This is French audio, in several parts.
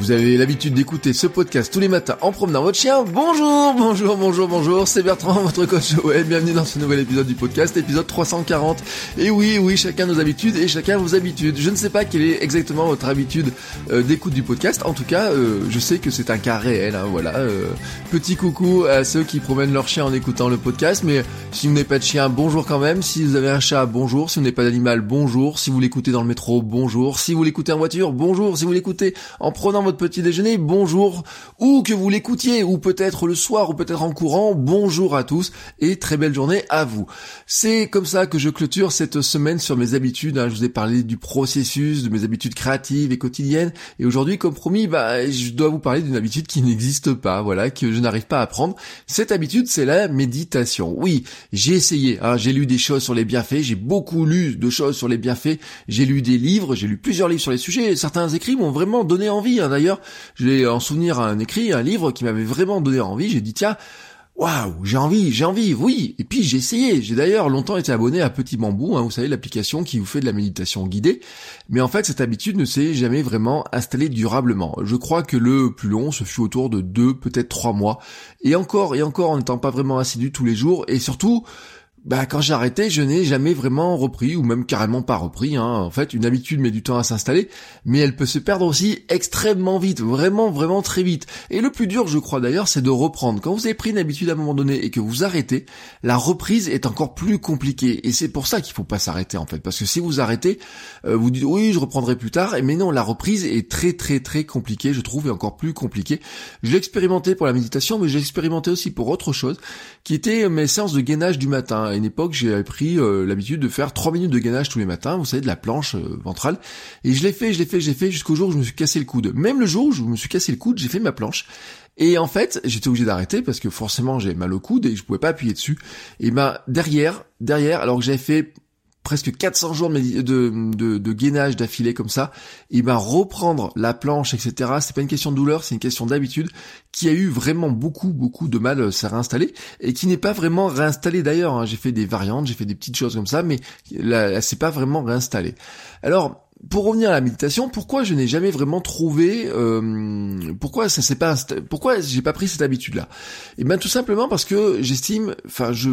Vous avez l'habitude d'écouter ce podcast tous les matins en promenant votre chien. Bonjour, bonjour, bonjour, bonjour. C'est Bertrand, votre coach web. Bienvenue dans ce nouvel épisode du podcast, épisode 340. Et oui, oui, chacun nos habitudes et chacun vos habitudes. Je ne sais pas quelle est exactement votre habitude euh, d'écoute du podcast. En tout cas, euh, je sais que c'est un cas réel. Hein, voilà. Euh, petit coucou à ceux qui promènent leur chien en écoutant le podcast. Mais si vous n'avez pas de chien, bonjour quand même. Si vous avez un chat, bonjour. Si vous n'avez pas d'animal, bonjour. Si vous l'écoutez dans le métro, bonjour. Si vous l'écoutez en voiture, bonjour. Si vous l'écoutez en prenant votre petit déjeuner, bonjour, ou que vous l'écoutiez, ou peut-être le soir, ou peut-être en courant, bonjour à tous, et très belle journée à vous. C'est comme ça que je clôture cette semaine sur mes habitudes, hein. je vous ai parlé du processus, de mes habitudes créatives et quotidiennes, et aujourd'hui, comme promis, bah, je dois vous parler d'une habitude qui n'existe pas, voilà, que je n'arrive pas à prendre. Cette habitude, c'est la méditation. Oui, j'ai essayé, hein. j'ai lu des choses sur les bienfaits, j'ai beaucoup lu de choses sur les bienfaits, j'ai lu des livres, j'ai lu plusieurs livres sur les sujets, certains écrits m'ont vraiment donné envie, hein. D'ailleurs, j'ai en souvenir un écrit, un livre qui m'avait vraiment donné envie. J'ai dit tiens, waouh, j'ai envie, j'ai envie, oui. Et puis j'ai essayé. J'ai d'ailleurs longtemps été abonné à Petit Bambou, hein, vous savez l'application qui vous fait de la méditation guidée. Mais en fait, cette habitude ne s'est jamais vraiment installée durablement. Je crois que le plus long, ce fut autour de deux, peut-être trois mois. Et encore, et encore, en n'étant pas vraiment assidu tous les jours. Et surtout, bah quand j'ai arrêté, je n'ai jamais vraiment repris, ou même carrément pas repris. Hein. En fait, une habitude met du temps à s'installer, mais elle peut se perdre aussi extrêmement vite, vraiment, vraiment très vite. Et le plus dur, je crois d'ailleurs, c'est de reprendre. Quand vous avez pris une habitude à un moment donné et que vous arrêtez, la reprise est encore plus compliquée. Et c'est pour ça qu'il faut pas s'arrêter en fait, parce que si vous arrêtez, euh, vous dites oui, je reprendrai plus tard, mais non, la reprise est très, très, très compliquée, je trouve, et encore plus compliquée. Je l'ai expérimenté pour la méditation, mais j'ai expérimenté aussi pour autre chose, qui était mes séances de gainage du matin à une époque, j'ai pris euh, l'habitude de faire 3 minutes de gainage tous les matins, vous savez, de la planche euh, ventrale. Et je l'ai fait, je l'ai fait, je l'ai fait jusqu'au jour où je me suis cassé le coude. Même le jour où je me suis cassé le coude, j'ai fait ma planche. Et en fait, j'étais obligé d'arrêter parce que forcément j'ai mal au coude et je pouvais pas appuyer dessus. Et ben derrière, derrière, alors que j'avais fait presque 400 jours de, gainage d'affilée comme ça, et ben reprendre la planche, etc. C'est pas une question de douleur, c'est une question d'habitude qui a eu vraiment beaucoup beaucoup de mal à euh, se réinstaller et qui n'est pas vraiment réinstallé d'ailleurs. Hein. J'ai fait des variantes, j'ai fait des petites choses comme ça, mais là, c'est pas vraiment réinstallé. Alors pour revenir à la méditation, pourquoi je n'ai jamais vraiment trouvé, euh, pourquoi ça s'est pas, pourquoi j'ai pas pris cette habitude-là? Et eh ben tout simplement parce que j'estime, enfin je,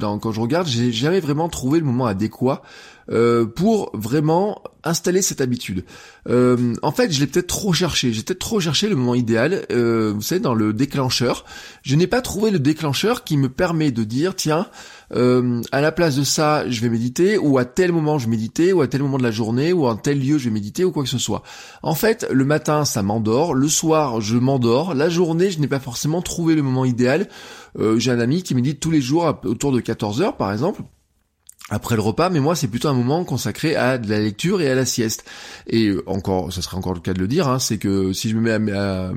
quand je regarde, j'ai jamais vraiment trouvé le moment adéquat euh, pour vraiment installer cette habitude. Euh, en fait, je l'ai peut-être trop cherché. J'ai peut-être trop cherché le moment idéal. Euh, vous savez, dans le déclencheur, je n'ai pas trouvé le déclencheur qui me permet de dire tiens, à la place de ça, je vais méditer, ou à tel moment je méditer, ou à tel moment de la journée, ou à tel lieu je vais méditer, ou quoi que ce soit. En fait, le matin, ça m'endort. Le soir, je m'endors. La journée, je n'ai pas forcément trouvé le moment idéal. J'ai un ami qui médite tous les jours autour de 14 heures, par exemple après le repas, mais moi c'est plutôt un moment consacré à de la lecture et à la sieste. Et encore, ça serait encore le cas de le dire, hein, c'est que si je me mets à,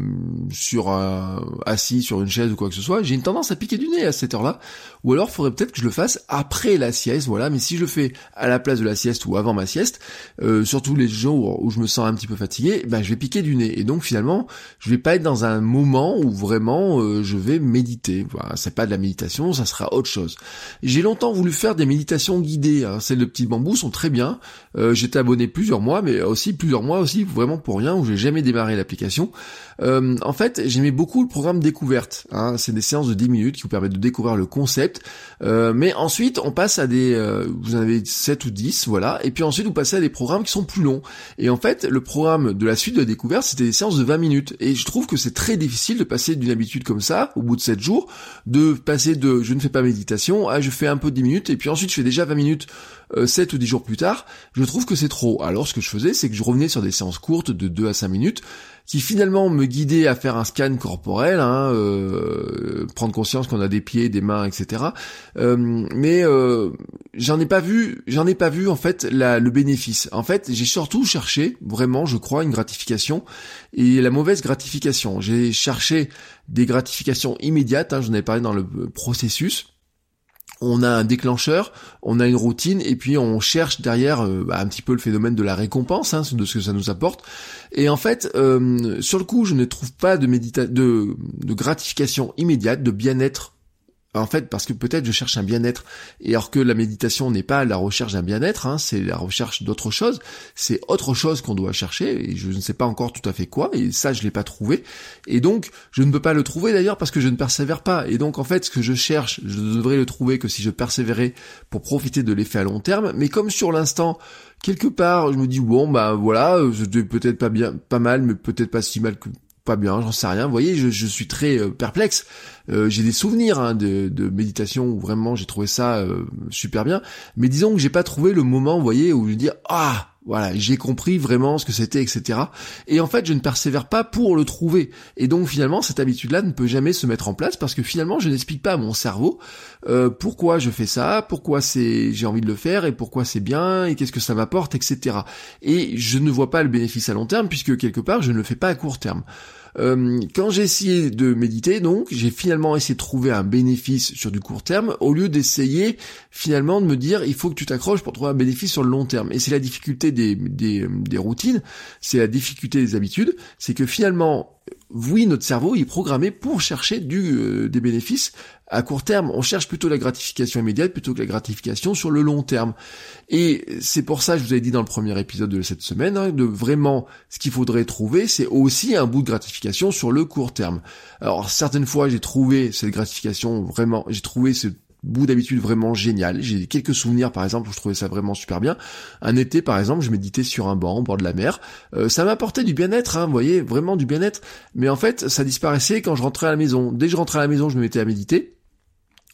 sur un, assis sur une chaise ou quoi que ce soit, j'ai une tendance à piquer du nez à cette heure-là. Ou alors, faudrait peut-être que je le fasse après la sieste, voilà. Mais si je le fais à la place de la sieste ou avant ma sieste, euh, surtout les jours où je me sens un petit peu fatigué, ben je vais piquer du nez. Et donc finalement, je vais pas être dans un moment où vraiment euh, je vais méditer. Voilà, c'est pas de la méditation, ça sera autre chose. J'ai longtemps voulu faire des méditations guidées. Hein. Celles de petits bambous sont très bien. Euh, j'étais abonné plusieurs mois, mais aussi plusieurs mois aussi, vraiment pour rien, où j'ai jamais démarré l'application. Euh, en fait, j'aimais beaucoup le programme découverte. Hein. C'est des séances de 10 minutes qui vous permettent de découvrir le concept. Euh, mais ensuite, on passe à des... vous en avez 7 ou 10, voilà. Et puis ensuite, vous passez à des programmes qui sont plus longs. Et en fait, le programme de la suite de découverte, c'était des séances de 20 minutes. Et je trouve que c'est très difficile de passer d'une habitude comme ça, au bout de 7 jours, de passer de je ne fais pas méditation à je fais un peu 10 minutes, et puis ensuite je fais déjà déjà 20 minutes 7 ou 10 jours plus tard, je trouve que c'est trop. Alors ce que je faisais, c'est que je revenais sur des séances courtes de 2 à 5 minutes, qui finalement me guidait à faire un scan corporel, hein, euh, prendre conscience qu'on a des pieds, des mains, etc. Euh, mais euh, j'en ai pas vu, j'en ai pas vu en fait le bénéfice. En fait, j'ai surtout cherché vraiment, je crois, une gratification et la mauvaise gratification. J'ai cherché des gratifications immédiates. Hein, J'en ai parlé dans le processus on a un déclencheur, on a une routine, et puis on cherche derrière euh, bah, un petit peu le phénomène de la récompense, hein, de ce que ça nous apporte. Et en fait, euh, sur le coup, je ne trouve pas de, médita de, de gratification immédiate, de bien-être en fait, parce que peut-être je cherche un bien-être, et alors que la méditation n'est pas la recherche d'un bien-être, hein, c'est la recherche d'autre chose, c'est autre chose qu'on doit chercher, et je ne sais pas encore tout à fait quoi, et ça je l'ai pas trouvé, et donc je ne peux pas le trouver d'ailleurs parce que je ne persévère pas, et donc en fait ce que je cherche, je devrais le trouver que si je persévérais pour profiter de l'effet à long terme, mais comme sur l'instant, quelque part, je me dis bon bah voilà, c'était peut-être pas bien, pas mal, mais peut-être pas si mal que pas bien, j'en sais rien. Vous voyez, je, suis très euh, perplexe. Euh, j'ai des souvenirs hein, de, de, méditation où vraiment j'ai trouvé ça euh, super bien. Mais disons que j'ai pas trouvé le moment, vous voyez, où je dis ah voilà, j'ai compris vraiment ce que c'était, etc. Et en fait, je ne persévère pas pour le trouver. Et donc finalement, cette habitude-là ne peut jamais se mettre en place parce que finalement, je n'explique pas à mon cerveau euh, pourquoi je fais ça, pourquoi c'est j'ai envie de le faire et pourquoi c'est bien et qu'est-ce que ça m'apporte, etc. Et je ne vois pas le bénéfice à long terme puisque quelque part, je ne le fais pas à court terme. Euh, quand j'ai essayé de méditer, donc, j'ai finalement essayé de trouver un bénéfice sur du court terme, au lieu d'essayer finalement de me dire il faut que tu t'accroches pour trouver un bénéfice sur le long terme. Et c'est la difficulté des, des, des routines, c'est la difficulté des habitudes, c'est que finalement oui, notre cerveau est programmé pour chercher du, euh, des bénéfices à court terme. On cherche plutôt la gratification immédiate plutôt que la gratification sur le long terme. Et c'est pour ça, je vous avais dit dans le premier épisode de cette semaine, hein, de vraiment ce qu'il faudrait trouver, c'est aussi un bout de gratification sur le court terme. Alors certaines fois, j'ai trouvé cette gratification vraiment, j'ai trouvé ce bout d'habitude vraiment génial. J'ai quelques souvenirs par exemple où je trouvais ça vraiment super bien. Un été par exemple, je méditais sur un banc au bord de la mer. Euh, ça m'apportait du bien-être, hein, vous voyez, vraiment du bien-être. Mais en fait, ça disparaissait quand je rentrais à la maison. Dès que je rentrais à la maison, je me mettais à méditer.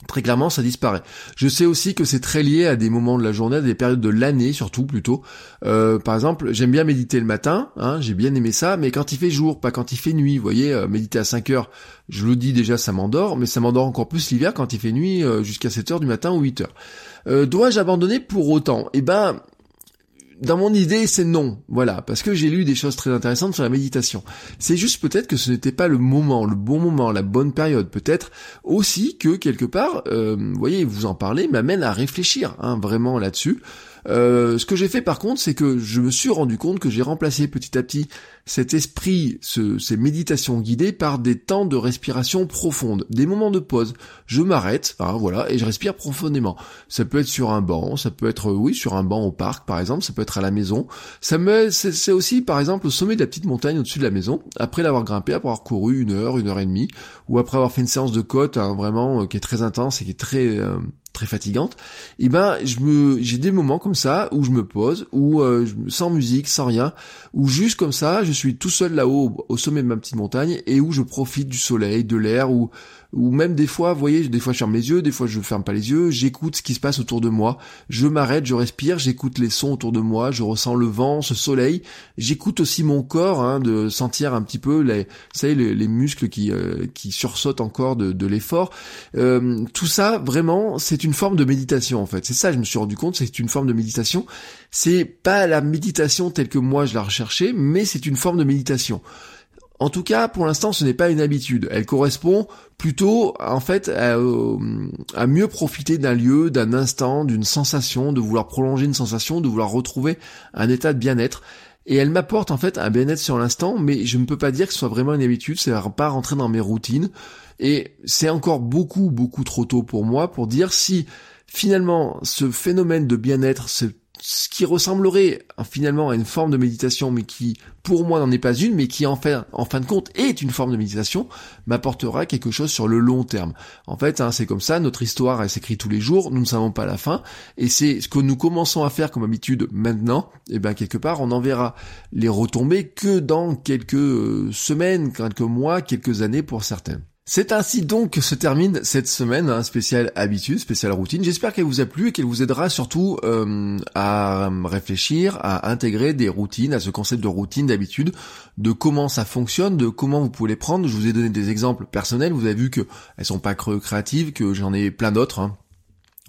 Très clairement, ça disparaît. Je sais aussi que c'est très lié à des moments de la journée, à des périodes de l'année surtout plutôt. Euh, par exemple, j'aime bien méditer le matin, hein, j'ai bien aimé ça, mais quand il fait jour, pas quand il fait nuit. Vous voyez, euh, méditer à 5 heures, je le dis déjà, ça m'endort, mais ça m'endort encore plus l'hiver quand il fait nuit euh, jusqu'à 7 heures du matin ou 8 heures. Dois-je abandonner pour autant? Eh ben, dans mon idée, c'est non. Voilà, parce que j'ai lu des choses très intéressantes sur la méditation. C'est juste peut-être que ce n'était pas le moment, le bon moment, la bonne période. Peut-être aussi que quelque part, euh, vous voyez, vous en parlez, m'amène à réfléchir hein, vraiment là-dessus. Euh, ce que j'ai fait par contre, c'est que je me suis rendu compte que j'ai remplacé petit à petit cet esprit, ces méditations guidées par des temps de respiration profonde, des moments de pause. Je m'arrête, hein, voilà, et je respire profondément. Ça peut être sur un banc, ça peut être, oui, sur un banc au parc par exemple, ça peut être à la maison. Ça me, c'est aussi par exemple au sommet de la petite montagne au-dessus de la maison, après l'avoir grimpé, après avoir couru une heure, une heure et demie, ou après avoir fait une séance de côte, hein, vraiment, euh, qui est très intense et qui est très euh, très fatigante, et eh ben je me j'ai des moments comme ça où je me pose, où euh, sans musique, sans rien, où juste comme ça, je suis tout seul là-haut au sommet de ma petite montagne et où je profite du soleil, de l'air, où ou même des fois, vous voyez, des fois je ferme les yeux, des fois je ferme pas les yeux, j'écoute ce qui se passe autour de moi, je m'arrête, je respire, j'écoute les sons autour de moi, je ressens le vent, ce soleil, j'écoute aussi mon corps, hein, de sentir un petit peu les, vous savez, les, muscles qui euh, qui sursautent encore de, de l'effort. Euh, tout ça, vraiment, c'est une forme de méditation en fait. C'est ça, je me suis rendu compte, c'est une forme de méditation. C'est pas la méditation telle que moi je la recherchais, mais c'est une forme de méditation. En tout cas, pour l'instant, ce n'est pas une habitude. Elle correspond plutôt, en fait, à, à mieux profiter d'un lieu, d'un instant, d'une sensation, de vouloir prolonger une sensation, de vouloir retrouver un état de bien-être. Et elle m'apporte en fait un bien-être sur l'instant, mais je ne peux pas dire que ce soit vraiment une habitude, ça va pas rentrer dans mes routines. Et c'est encore beaucoup, beaucoup trop tôt pour moi pour dire si finalement ce phénomène de bien-être, ce ce qui ressemblerait finalement à une forme de méditation, mais qui pour moi n'en est pas une, mais qui en fait, en fin de compte est une forme de méditation, m'apportera quelque chose sur le long terme. En fait, hein, c'est comme ça, notre histoire elle s'écrit tous les jours, nous ne savons pas la fin, et c'est ce que nous commençons à faire comme habitude maintenant, et eh bien quelque part on en verra les retombées que dans quelques euh, semaines, quelques mois, quelques années pour certains. C'est ainsi donc que se termine cette semaine, hein, spécial habitude, spécial routine. J'espère qu'elle vous a plu et qu'elle vous aidera surtout euh, à réfléchir, à intégrer des routines, à ce concept de routine, d'habitude, de comment ça fonctionne, de comment vous pouvez les prendre. Je vous ai donné des exemples personnels. Vous avez vu que elles sont pas créatives, que j'en ai plein d'autres. Hein.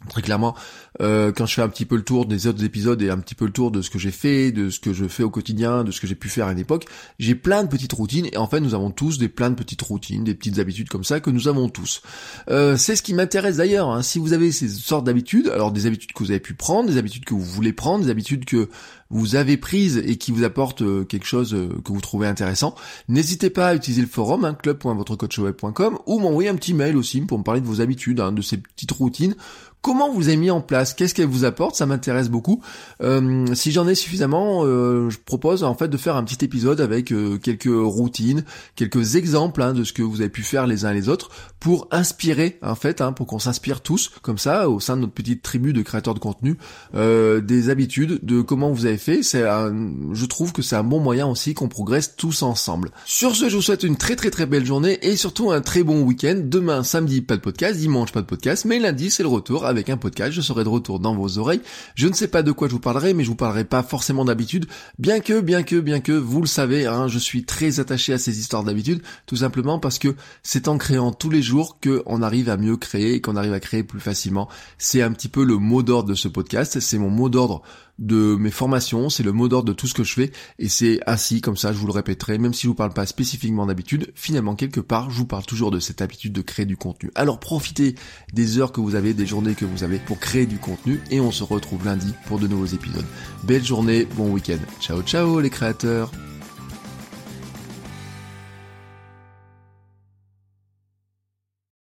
Très clairement, euh, quand je fais un petit peu le tour des autres épisodes et un petit peu le tour de ce que j'ai fait, de ce que je fais au quotidien, de ce que j'ai pu faire à une époque, j'ai plein de petites routines et en fait nous avons tous des plein de petites routines, des petites habitudes comme ça que nous avons tous. Euh, c'est ce qui m'intéresse d'ailleurs. Hein. Si vous avez ces sortes d'habitudes, alors des habitudes que vous avez pu prendre, des habitudes que vous voulez prendre, des habitudes que vous avez prises et qui vous apportent euh, quelque chose que vous trouvez intéressant, n'hésitez pas à utiliser le forum hein, ou m'envoyer un petit mail aussi pour me parler de vos habitudes, hein, de ces petites routines Comment vous avez mis en place? Qu'est-ce qu'elle vous apporte? Ça m'intéresse beaucoup. Euh, si j'en ai suffisamment, euh, je propose en fait de faire un petit épisode avec euh, quelques routines, quelques exemples hein, de ce que vous avez pu faire les uns les autres pour inspirer en fait, hein, pour qu'on s'inspire tous comme ça au sein de notre petite tribu de créateurs de contenu des habitudes, de comment vous avez fait. C'est, je trouve que c'est un bon moyen aussi qu'on progresse tous ensemble. Sur ce, je vous souhaite une très très très belle journée et surtout un très bon week-end. Demain, samedi, pas de podcast, dimanche, pas de podcast, mais lundi, c'est le retour avec un podcast, je serai de retour dans vos oreilles. Je ne sais pas de quoi je vous parlerai, mais je vous parlerai pas forcément d'habitude, bien que, bien que, bien que, vous le savez, hein, je suis très attaché à ces histoires d'habitude, tout simplement parce que c'est en créant tous les jours qu'on arrive à mieux créer et qu'on arrive à créer plus facilement. C'est un petit peu le mot d'ordre de ce podcast, c'est mon mot d'ordre de mes formations, c'est le mot d'ordre de tout ce que je fais, et c'est ainsi, comme ça, je vous le répéterai, même si je vous parle pas spécifiquement d'habitude, finalement, quelque part, je vous parle toujours de cette habitude de créer du contenu. Alors profitez des heures que vous avez, des journées vous avez pour créer du contenu, et on se retrouve lundi pour de nouveaux épisodes. Belle journée, bon week-end. Ciao ciao les créateurs